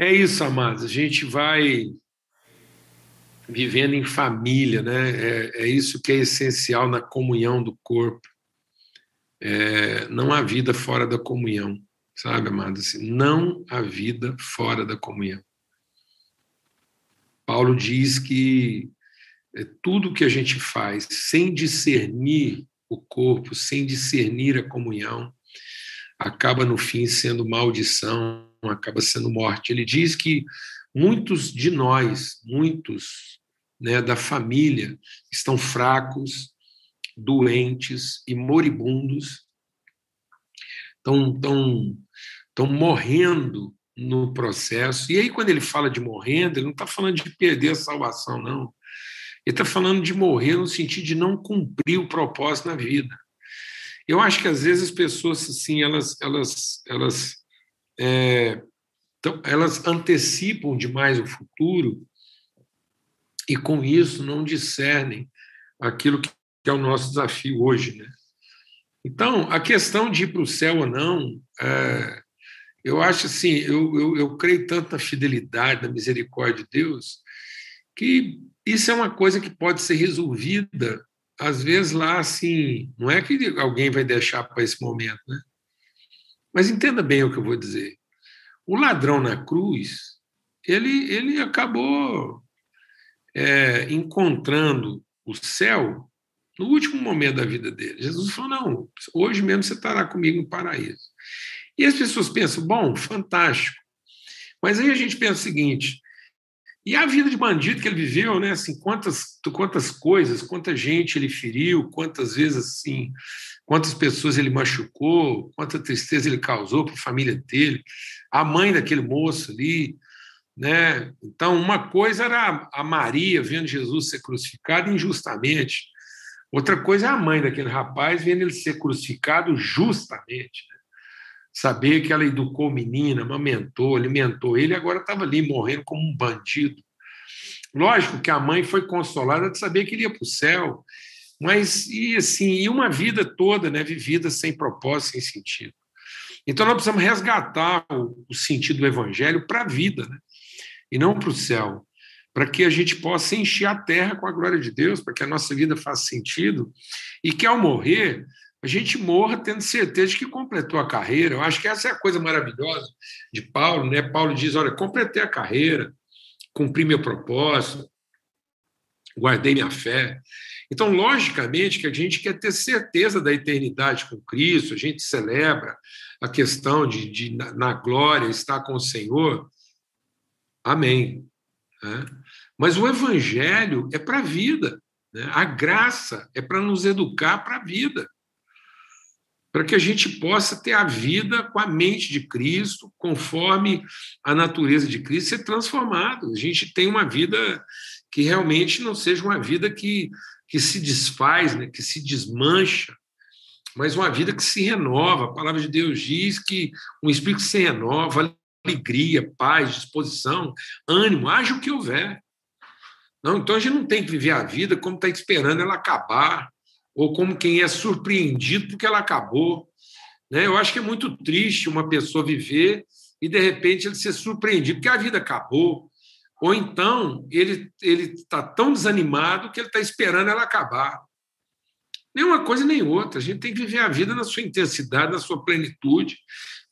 É isso, amados. A gente vai vivendo em família, né? É, é isso que é essencial na comunhão do corpo. É, não há vida fora da comunhão, sabe, amados? Assim, não há vida fora da comunhão. Paulo diz que é, tudo que a gente faz sem discernir o corpo, sem discernir a comunhão, acaba no fim sendo maldição, acaba sendo morte. Ele diz que muitos de nós, muitos né, da família, estão fracos, doentes e moribundos, estão, estão, estão morrendo no processo. E aí, quando ele fala de morrendo, ele não está falando de perder a salvação, não. Ele está falando de morrer no sentido de não cumprir o propósito na vida. Eu acho que às vezes as pessoas assim elas elas elas é, então, elas antecipam demais o futuro e com isso não discernem aquilo que é o nosso desafio hoje, né? Então, a questão de ir para o céu ou não, é, eu acho assim, eu, eu, eu creio tanto na fidelidade, na misericórdia de Deus, que isso é uma coisa que pode ser resolvida, às vezes lá assim, não é que alguém vai deixar para esse momento, né? Mas entenda bem o que eu vou dizer. O ladrão na cruz, ele, ele acabou é, encontrando o céu no último momento da vida dele. Jesus falou: não, hoje mesmo você estará comigo no paraíso. E as pessoas pensam: bom, fantástico. Mas aí a gente pensa o seguinte: e a vida de bandido que ele viveu, né? Assim, quantas, quantas coisas, quanta gente ele feriu, quantas vezes assim, quantas pessoas ele machucou, quanta tristeza ele causou para a família dele, a mãe daquele moço ali, né? Então, uma coisa era a Maria vendo Jesus ser crucificado injustamente, outra coisa é a mãe daquele rapaz vendo ele ser crucificado justamente. Né? saber que ela educou o menino, amamentou, alimentou ele, agora estava ali morrendo como um bandido. Lógico que a mãe foi consolada de saber que ele ia para o céu, mas e assim, e uma vida toda, né, vivida sem propósito, sem sentido. Então nós precisamos resgatar o, o sentido do evangelho para a vida, né? E não para o céu, para que a gente possa encher a terra com a glória de Deus, para que a nossa vida faça sentido e que ao morrer a gente morra tendo certeza de que completou a carreira. Eu acho que essa é a coisa maravilhosa de Paulo, né? Paulo diz: olha, completei a carreira, cumpri meu propósito, guardei minha fé. Então, logicamente, que a gente quer ter certeza da eternidade com Cristo, a gente celebra a questão de, de na glória, estar com o Senhor. Amém. Né? Mas o Evangelho é para a vida, né? a graça é para nos educar para a vida para que a gente possa ter a vida com a mente de Cristo, conforme a natureza de Cristo, ser transformado. A gente tem uma vida que realmente não seja uma vida que, que se desfaz, né, que se desmancha, mas uma vida que se renova. A palavra de Deus diz que um espírito se renova, alegria, paz, disposição, ânimo, haja o que houver. Não, então a gente não tem que viver a vida como está esperando ela acabar, ou como quem é surpreendido porque ela acabou. Né? Eu acho que é muito triste uma pessoa viver e, de repente, ele ser surpreendido porque a vida acabou. Ou então ele está tão desanimado que ele está esperando ela acabar. Nem uma coisa nem outra. A gente tem que viver a vida na sua intensidade, na sua plenitude,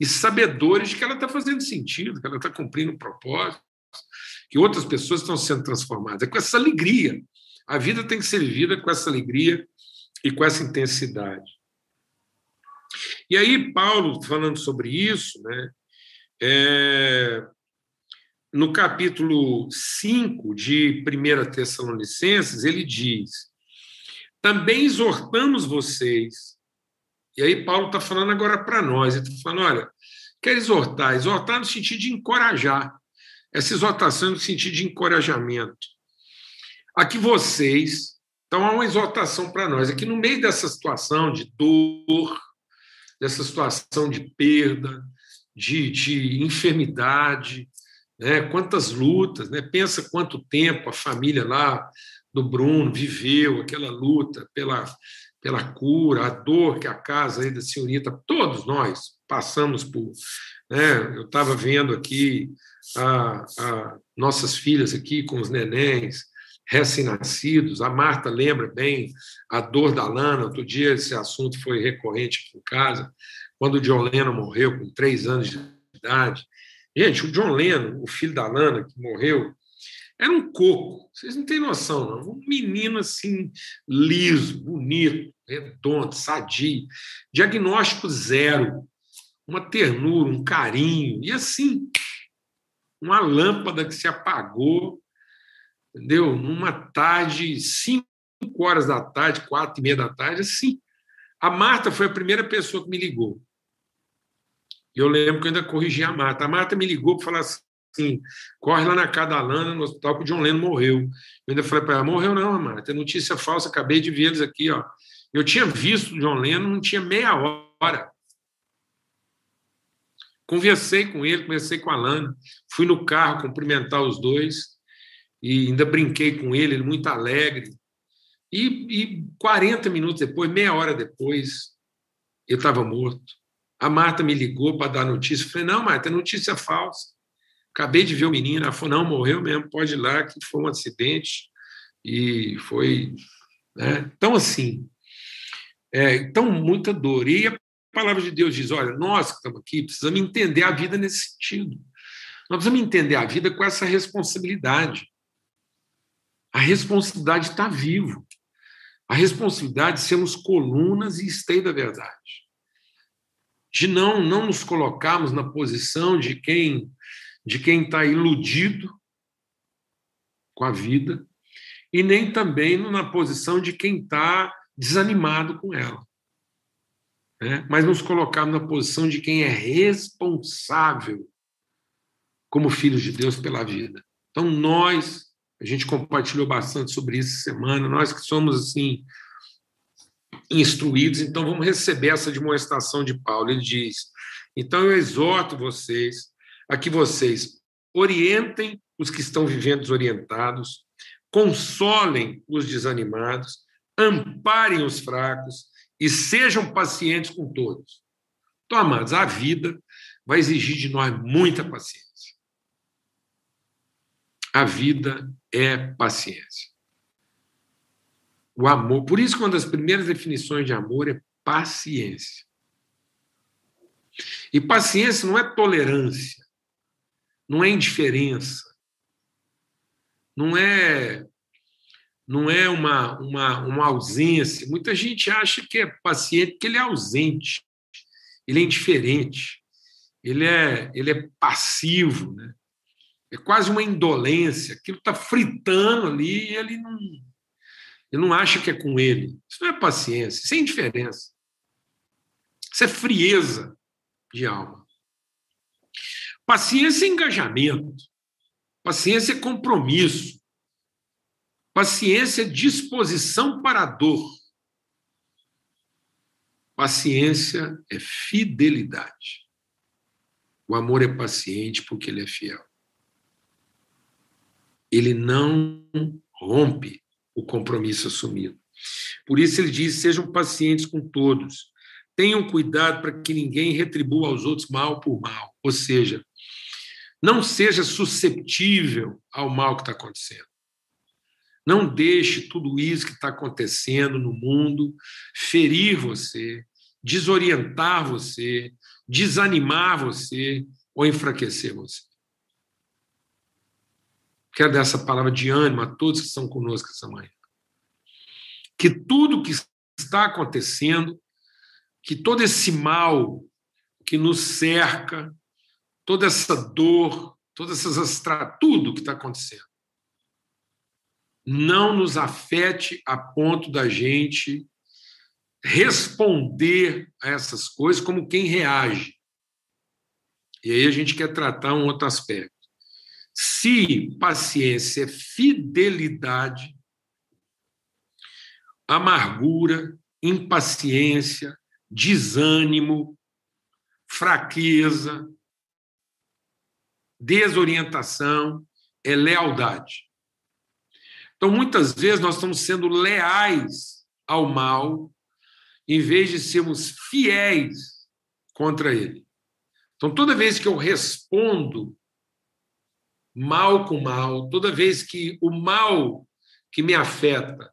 e sabedores de que ela está fazendo sentido, que ela está cumprindo um propósito, que outras pessoas estão sendo transformadas. É com essa alegria. A vida tem que ser vivida com essa alegria e com essa intensidade. E aí, Paulo, falando sobre isso, né, é, no capítulo 5 de 1 Tessalonicenses, ele diz: também exortamos vocês. E aí, Paulo está falando agora para nós, ele está falando: olha, quer exortar? Exortar no sentido de encorajar. Essa exortação no sentido de encorajamento. A que vocês então, há uma exortação para nós. Aqui, no meio dessa situação de dor, dessa situação de perda, de, de enfermidade, né? quantas lutas, né? pensa quanto tempo a família lá do Bruno viveu aquela luta pela, pela cura, a dor que a casa aí da senhorita, todos nós passamos por. Né? Eu estava vendo aqui a, a nossas filhas aqui com os nenéns recém-nascidos. A Marta lembra bem a dor da Lana. Outro dia esse assunto foi recorrente aqui em casa, quando o Lennon morreu com três anos de idade. Gente, o John Lennon, o filho da Lana, que morreu, era um coco. Vocês não têm noção, não. Um menino assim, liso, bonito, redondo, sadio. Diagnóstico zero. Uma ternura, um carinho. E assim, uma lâmpada que se apagou entendeu? Numa tarde, cinco horas da tarde, quatro e meia da tarde, assim. A Marta foi a primeira pessoa que me ligou. Eu lembro que eu ainda corrigi a Marta. A Marta me ligou para falar assim: corre lá na Cadalana, no hospital, que o John Lennon morreu. Eu ainda falei para ela: morreu não, Marta, é notícia falsa, acabei de ver eles aqui. Ó. Eu tinha visto o John Lennon, não tinha meia hora. Conversei com ele, conversei com a Lana, fui no carro cumprimentar os dois e ainda brinquei com ele, ele muito alegre. E, e 40 minutos depois, meia hora depois, eu estava morto. A Marta me ligou para dar notícia. Eu falei: não, Marta, é notícia falsa. Acabei de ver o menino. Ela falou: não, morreu mesmo, pode ir lá, que foi um acidente. E foi. Né? Então, assim, é, então, muita dor. E a palavra de Deus diz: olha, nós que estamos aqui precisamos entender a vida nesse sentido. Nós precisamos entender a vida com essa responsabilidade. A responsabilidade está vivo. A responsabilidade de sermos colunas e esteio da verdade. De não, não nos colocarmos na posição de quem de quem está iludido com a vida e nem também na posição de quem está desanimado com ela. Né? Mas nos colocarmos na posição de quem é responsável como filhos de Deus pela vida. Então, nós a gente compartilhou bastante sobre isso semana. Nós que somos assim instruídos, então vamos receber essa demonstração de Paulo. Ele diz: então eu exorto vocês a que vocês orientem os que estão vivendo desorientados, consolem os desanimados, amparem os fracos e sejam pacientes com todos. Então, amados, a vida vai exigir de nós muita paciência. A vida é paciência. O amor, por isso, uma das primeiras definições de amor é paciência. E paciência não é tolerância, não é indiferença, não é não é uma, uma, uma ausência. Muita gente acha que é paciente porque ele é ausente, ele é indiferente, ele é, ele é passivo. Né? É quase uma indolência, aquilo está fritando ali e ele não, ele não acha que é com ele. Isso não é paciência, isso é indiferença. Isso é frieza de alma. Paciência é engajamento. Paciência é compromisso. Paciência é disposição para a dor. Paciência é fidelidade. O amor é paciente porque ele é fiel ele não rompe o compromisso assumido. Por isso ele diz: sejam pacientes com todos, tenham cuidado para que ninguém retribua aos outros mal por mal, ou seja, não seja susceptível ao mal que está acontecendo. Não deixe tudo isso que está acontecendo no mundo ferir você, desorientar você, desanimar você ou enfraquecer você. Quero dar essa palavra de ânimo a todos que estão conosco essa manhã. Que tudo que está acontecendo, que todo esse mal que nos cerca, toda essa dor, todas essas tudo que está acontecendo, não nos afete a ponto da gente responder a essas coisas como quem reage. E aí a gente quer tratar um outro aspecto. Se paciência é fidelidade, amargura, impaciência, desânimo, fraqueza, desorientação, é lealdade. Então, muitas vezes, nós estamos sendo leais ao mal, em vez de sermos fiéis contra ele. Então, toda vez que eu respondo mal com mal, toda vez que o mal que me afeta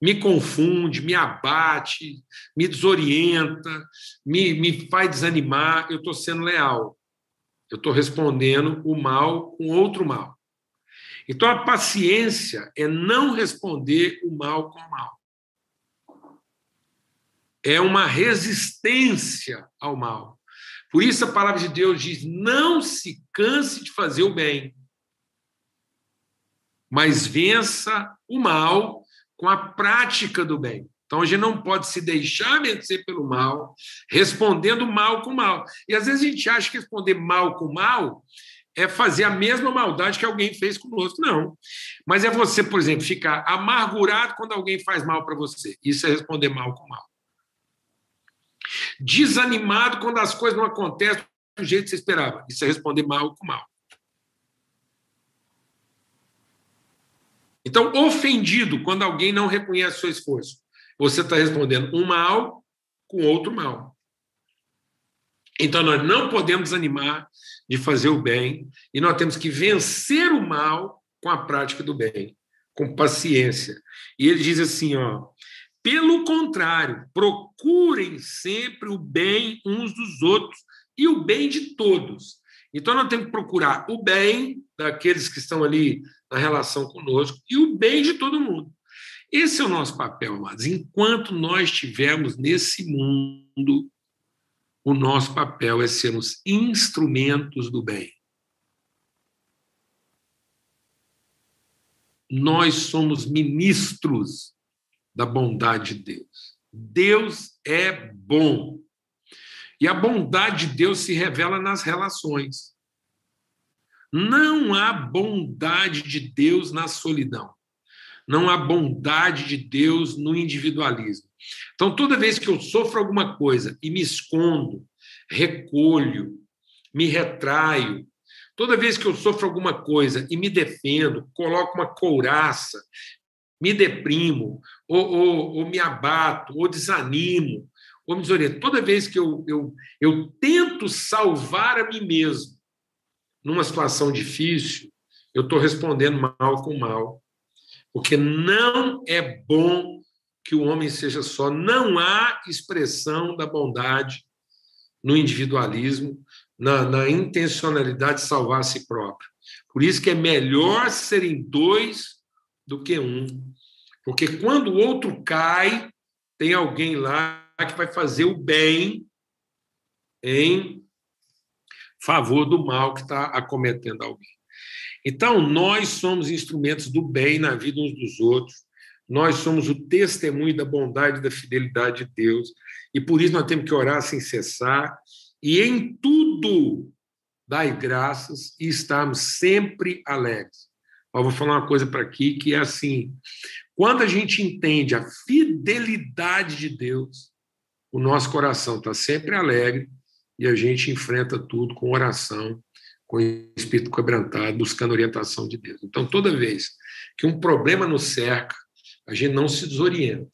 me confunde, me abate, me desorienta, me, me faz desanimar, eu estou sendo leal. Eu estou respondendo o mal com outro mal. Então, a paciência é não responder o mal com o mal. É uma resistência ao mal. Por isso, a palavra de Deus diz: não se canse de fazer o bem, mas vença o mal com a prática do bem. Então a gente não pode se deixar vencer pelo mal, respondendo mal com mal. E às vezes a gente acha que responder mal com mal é fazer a mesma maldade que alguém fez conosco. Não. Mas é você, por exemplo, ficar amargurado quando alguém faz mal para você. Isso é responder mal com mal. Desanimado quando as coisas não acontecem do jeito que você esperava. Isso é responder mal com mal. Então, ofendido quando alguém não reconhece o seu esforço. Você está respondendo um mal com outro mal. Então, nós não podemos desanimar de fazer o bem e nós temos que vencer o mal com a prática do bem, com paciência. E ele diz assim, ó, pelo contrário, procurem sempre o bem uns dos outros e o bem de todos. Então, nós temos que procurar o bem daqueles que estão ali na relação conosco e o bem de todo mundo. Esse é o nosso papel, amados. Enquanto nós estivermos nesse mundo, o nosso papel é sermos instrumentos do bem. Nós somos ministros da bondade de Deus. Deus é bom. E a bondade de Deus se revela nas relações. Não há bondade de Deus na solidão. Não há bondade de Deus no individualismo. Então, toda vez que eu sofro alguma coisa e me escondo, recolho, me retraio, toda vez que eu sofro alguma coisa e me defendo, coloco uma couraça, me deprimo, ou, ou, ou me abato, ou desanimo, ou me desoriento, toda vez que eu, eu, eu tento salvar a mim mesmo, numa situação difícil, eu estou respondendo mal com mal. Porque não é bom que o homem seja só. Não há expressão da bondade no individualismo, na, na intencionalidade de salvar a si próprio. Por isso que é melhor serem dois do que um. Porque quando o outro cai, tem alguém lá que vai fazer o bem em favor do mal que está acometendo alguém. Então, nós somos instrumentos do bem na vida uns dos outros, nós somos o testemunho da bondade e da fidelidade de Deus, e por isso nós temos que orar sem cessar, e em tudo dar graças e estarmos sempre alegres. Eu vou falar uma coisa para aqui que é assim: quando a gente entende a fidelidade de Deus, o nosso coração está sempre alegre e a gente enfrenta tudo com oração, com espírito quebrantado, buscando orientação de Deus. Então, toda vez que um problema nos cerca, a gente não se desorienta.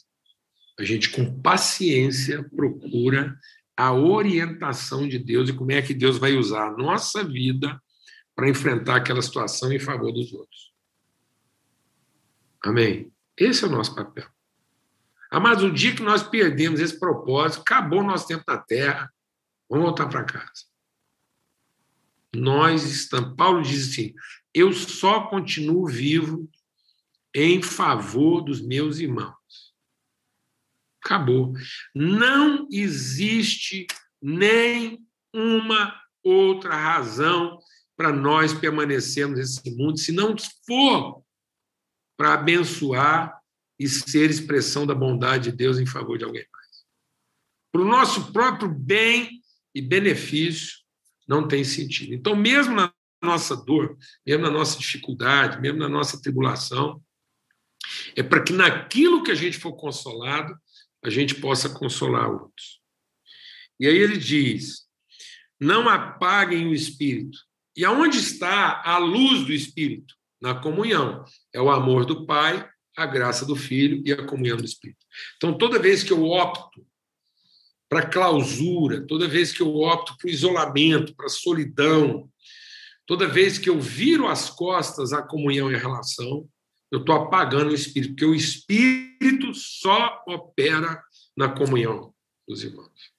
A gente, com paciência, procura a orientação de Deus e como é que Deus vai usar a nossa vida para enfrentar aquela situação em favor dos outros. Amém? Esse é o nosso papel. Mas o dia que nós perdemos esse propósito, acabou o nosso tempo na Terra, Vamos voltar para casa. Nós estamos. Paulo diz assim: eu só continuo vivo em favor dos meus irmãos. Acabou. Não existe nem uma outra razão para nós permanecermos nesse mundo, se não for para abençoar e ser expressão da bondade de Deus em favor de alguém mais. Para o nosso próprio bem e benefício não tem sentido. Então, mesmo na nossa dor, mesmo na nossa dificuldade, mesmo na nossa tribulação, é para que naquilo que a gente for consolado, a gente possa consolar outros. E aí ele diz: não apaguem o espírito. E aonde está a luz do espírito? Na comunhão. É o amor do Pai, a graça do Filho e a comunhão do Espírito. Então, toda vez que eu opto para clausura, toda vez que eu opto para o isolamento, para a solidão, Toda vez que eu viro as costas à comunhão e à relação, eu estou apagando o espírito, porque o espírito só opera na comunhão dos irmãos.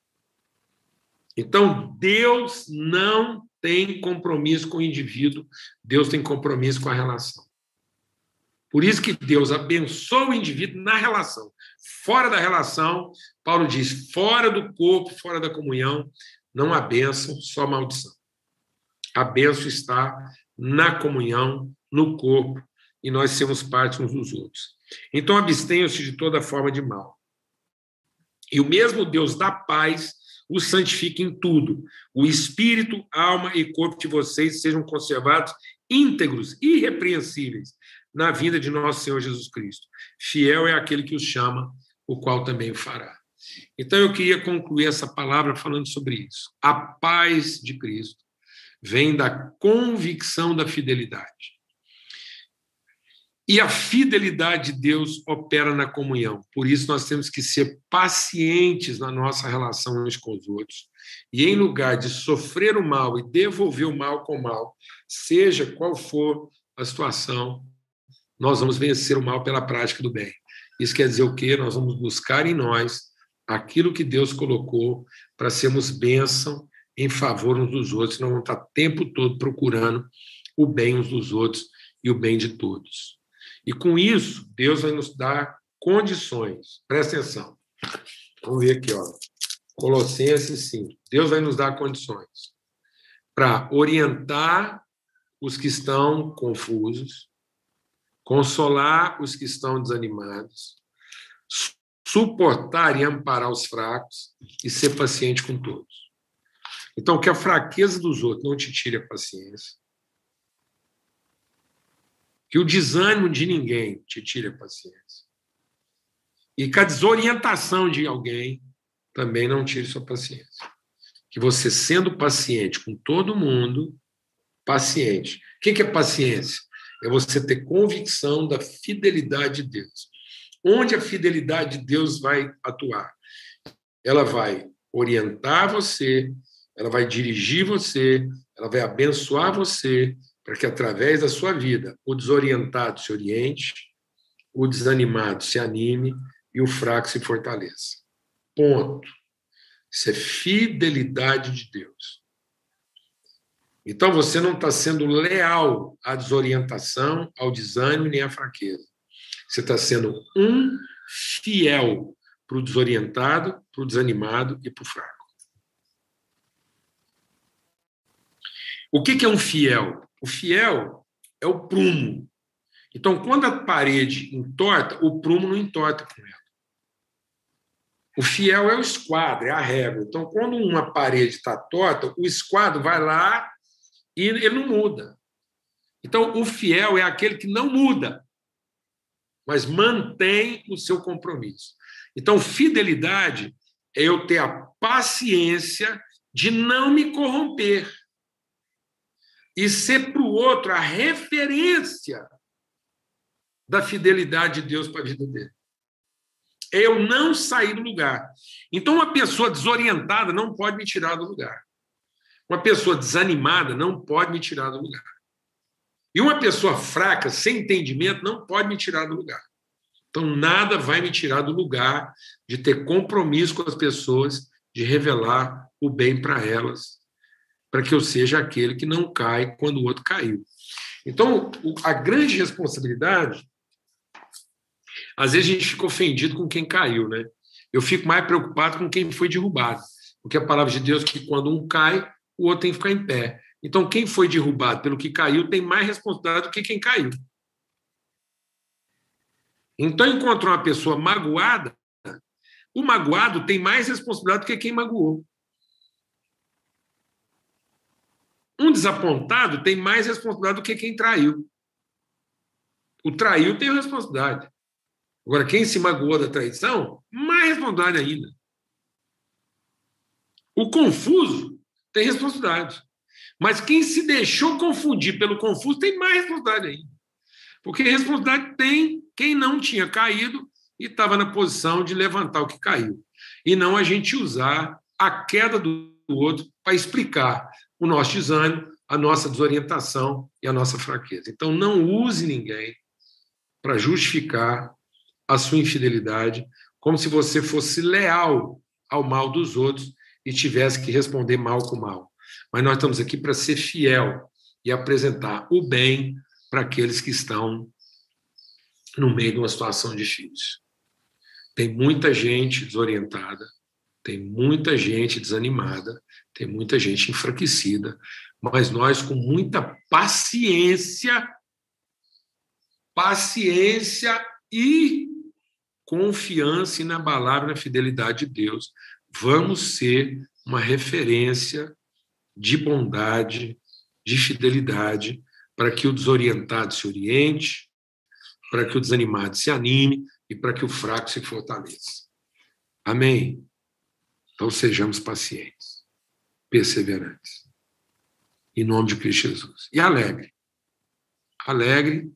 Então, Deus não tem compromisso com o indivíduo, Deus tem compromisso com a relação. Por isso que Deus abençoa o indivíduo na relação. Fora da relação, Paulo diz: fora do corpo, fora da comunhão, não há bênção, só maldição. A bênção está na comunhão, no corpo, e nós sermos parte uns dos outros. Então, abstenham-se de toda forma de mal. E o mesmo Deus da paz os santifique em tudo. O espírito, alma e corpo de vocês sejam conservados íntegros, irrepreensíveis, na vida de nosso Senhor Jesus Cristo. Fiel é aquele que os chama, o qual também o fará. Então eu queria concluir essa palavra falando sobre isso. A paz de Cristo vem da convicção da fidelidade. E a fidelidade de Deus opera na comunhão. Por isso, nós temos que ser pacientes na nossa relação uns com os outros. E, em lugar de sofrer o mal e devolver o mal com o mal, seja qual for a situação, nós vamos vencer o mal pela prática do bem. Isso quer dizer o quê? Nós vamos buscar em nós aquilo que Deus colocou para sermos bênção em favor uns dos outros, não vamos estar o tempo todo procurando o bem uns dos outros e o bem de todos. E com isso, Deus vai nos dar condições. Presta atenção. Vamos ver aqui, ó. Colossenses 5. Deus vai nos dar condições para orientar os que estão confusos, consolar os que estão desanimados, suportar e amparar os fracos e ser paciente com todos. Então, que a fraqueza dos outros não te tire a paciência, que o desânimo de ninguém te tire a paciência. E que a desorientação de alguém também não tire sua paciência. Que você, sendo paciente com todo mundo, paciente. O que é paciência? É você ter convicção da fidelidade de Deus. Onde a fidelidade de Deus vai atuar? Ela vai orientar você, ela vai dirigir você, ela vai abençoar você, para que através da sua vida o desorientado se oriente, o desanimado se anime e o fraco se fortaleça. Ponto. Isso é fidelidade de Deus. Então você não está sendo leal à desorientação, ao desânimo nem à fraqueza. Você está sendo um fiel para o desorientado, para o desanimado e para o fraco. O que é um fiel? O fiel é o prumo. Então, quando a parede entorta, o prumo não entorta com ela. O fiel é o esquadro, é a régua. Então, quando uma parede está torta, o esquadro vai lá e ele não muda. Então, o fiel é aquele que não muda, mas mantém o seu compromisso. Então, fidelidade é eu ter a paciência de não me corromper e ser para o outro a referência da fidelidade de Deus para a vida dele. É eu não sair do lugar. Então, uma pessoa desorientada não pode me tirar do lugar. Uma pessoa desanimada não pode me tirar do lugar. E uma pessoa fraca, sem entendimento, não pode me tirar do lugar. Então, nada vai me tirar do lugar de ter compromisso com as pessoas, de revelar o bem para elas para que eu seja aquele que não cai quando o outro caiu. Então, a grande responsabilidade, às vezes a gente fica ofendido com quem caiu, né? Eu fico mais preocupado com quem foi derrubado, porque a palavra de Deus é que quando um cai, o outro tem que ficar em pé. Então, quem foi derrubado pelo que caiu tem mais responsabilidade do que quem caiu. Então, encontrou uma pessoa magoada, o magoado tem mais responsabilidade do que quem magoou. Um desapontado tem mais responsabilidade do que quem traiu. O traiu tem responsabilidade. Agora, quem se magoou da traição, mais responsabilidade ainda. O confuso tem responsabilidade. Mas quem se deixou confundir pelo confuso tem mais responsabilidade ainda. Porque responsabilidade tem quem não tinha caído e estava na posição de levantar o que caiu. E não a gente usar a queda do outro para explicar o nosso desânimo a nossa desorientação e a nossa fraqueza. Então, não use ninguém para justificar a sua infidelidade, como se você fosse leal ao mal dos outros e tivesse que responder mal com mal. Mas nós estamos aqui para ser fiel e apresentar o bem para aqueles que estão no meio de uma situação difícil. Tem muita gente desorientada, tem muita gente desanimada, tem muita gente enfraquecida, mas nós, com muita paciência, paciência e confiança inabalável na fidelidade de Deus, vamos ser uma referência de bondade, de fidelidade, para que o desorientado se oriente, para que o desanimado se anime e para que o fraco se fortaleça. Amém? Então sejamos pacientes, perseverantes. Em nome de Cristo Jesus. E alegre. Alegre,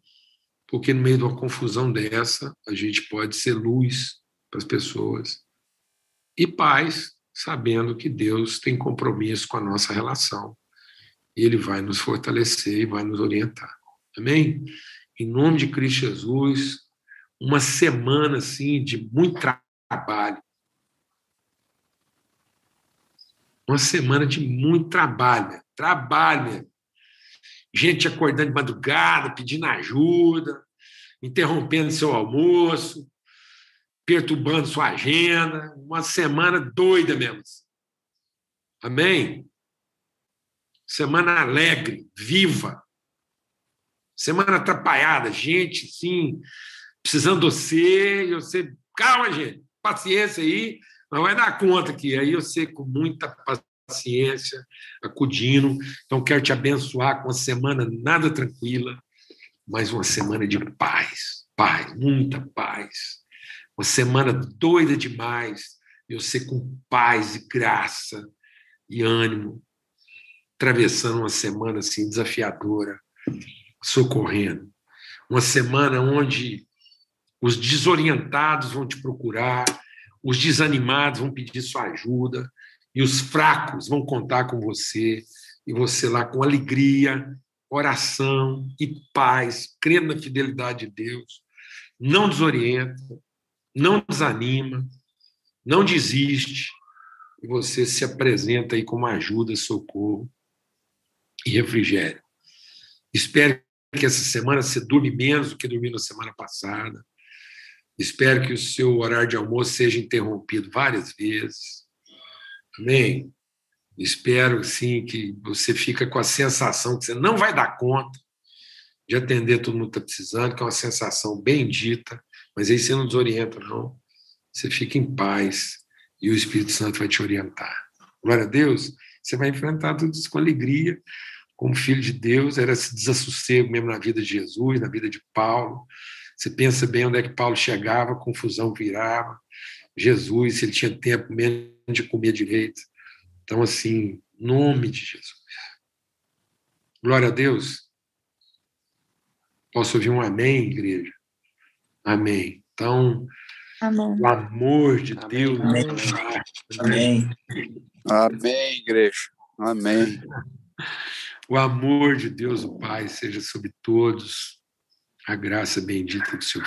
porque no meio de uma confusão dessa, a gente pode ser luz para as pessoas. E paz, sabendo que Deus tem compromisso com a nossa relação. E Ele vai nos fortalecer e vai nos orientar. Amém? Em nome de Cristo Jesus, uma semana assim de muito trabalho. Uma semana de muito trabalho. Trabalho. Gente acordando de madrugada, pedindo ajuda, interrompendo seu almoço, perturbando sua agenda. Uma semana doida mesmo. Amém? Semana alegre, viva. Semana atrapalhada, gente, sim, precisando de você, e você, calma, gente, paciência aí, não vai dar conta aqui. Aí você, com muita paciência, acudindo. Então, quero te abençoar com uma semana nada tranquila, mas uma semana de paz, paz, muita paz. Uma semana doida demais, e você com paz e graça e ânimo, atravessando uma semana assim desafiadora socorrendo. Uma semana onde os desorientados vão te procurar, os desanimados vão pedir sua ajuda, e os fracos vão contar com você, e você lá com alegria, oração e paz, crendo na fidelidade de Deus, não desorienta, não desanima, não desiste, e você se apresenta aí como ajuda, socorro e refrigério. Espero que essa semana você durme menos do que dormiu na semana passada. Espero que o seu horário de almoço seja interrompido várias vezes. Amém? Espero, sim, que você fica com a sensação que você não vai dar conta de atender todo mundo que está precisando, que é uma sensação bendita, mas aí você não desorienta, não. Você fica em paz e o Espírito Santo vai te orientar. Glória a Deus, você vai enfrentar tudo isso com alegria, como filho de Deus, era esse desassossego mesmo na vida de Jesus, na vida de Paulo. Você pensa bem onde é que Paulo chegava, confusão virava. Jesus, se ele tinha tempo mesmo de comer direito. Então, assim, nome de Jesus. Glória a Deus. Posso ouvir um amém, igreja? Amém. Então, amém. o amor de amém. Deus. Amém. Amém. Amém, igreja. Amém. O amor de Deus, o Pai, seja sobre todos. A graça bendita do seu